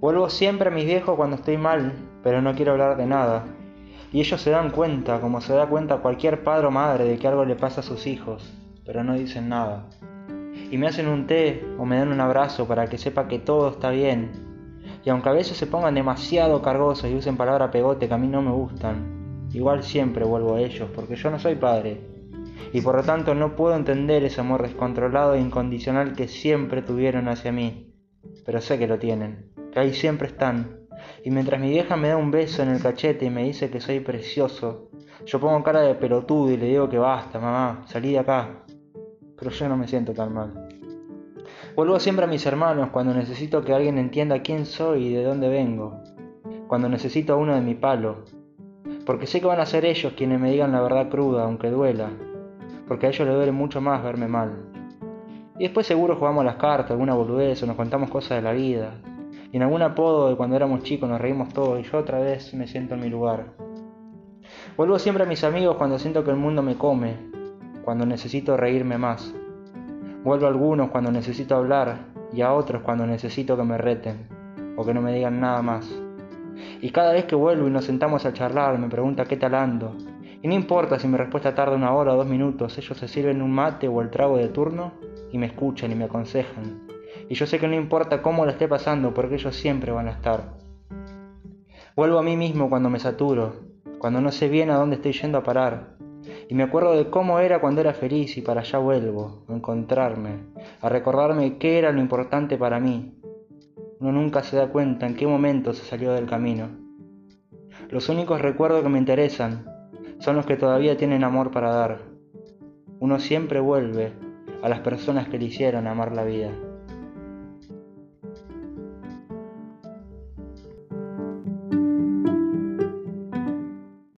Vuelvo siempre a mis viejos cuando estoy mal, pero no quiero hablar de nada. Y ellos se dan cuenta, como se da cuenta cualquier padre o madre, de que algo le pasa a sus hijos, pero no dicen nada. Y me hacen un té o me dan un abrazo para que sepa que todo está bien. Y aunque a veces se pongan demasiado cargosos y usen palabra pegote que a mí no me gustan, igual siempre vuelvo a ellos, porque yo no soy padre. Y por lo tanto no puedo entender ese amor descontrolado e incondicional que siempre tuvieron hacia mí. Pero sé que lo tienen, que ahí siempre están, y mientras mi vieja me da un beso en el cachete y me dice que soy precioso, yo pongo cara de pelotudo y le digo que basta, mamá, salí de acá. Pero yo no me siento tan mal. Vuelvo siempre a mis hermanos cuando necesito que alguien entienda quién soy y de dónde vengo. Cuando necesito a uno de mi palo. Porque sé que van a ser ellos quienes me digan la verdad cruda, aunque duela. Porque a ellos les duele mucho más verme mal. Y después seguro jugamos las cartas, alguna boludez o nos contamos cosas de la vida. Y en algún apodo de cuando éramos chicos nos reímos todos y yo otra vez me siento en mi lugar. Vuelvo siempre a mis amigos cuando siento que el mundo me come, cuando necesito reírme más. Vuelvo a algunos cuando necesito hablar y a otros cuando necesito que me reten o que no me digan nada más. Y cada vez que vuelvo y nos sentamos a charlar me pregunta qué tal ando. Y no importa si mi respuesta tarda una hora o dos minutos, ellos se sirven un mate o el trago de turno y me escuchan y me aconsejan y yo sé que no importa cómo la esté pasando, porque ellos siempre van a estar. Vuelvo a mí mismo cuando me saturo, cuando no sé bien a dónde estoy yendo a parar. Y me acuerdo de cómo era cuando era feliz y para allá vuelvo, a encontrarme, a recordarme qué era lo importante para mí. Uno nunca se da cuenta en qué momento se salió del camino. Los únicos recuerdos que me interesan son los que todavía tienen amor para dar. Uno siempre vuelve a las personas que le hicieron amar la vida.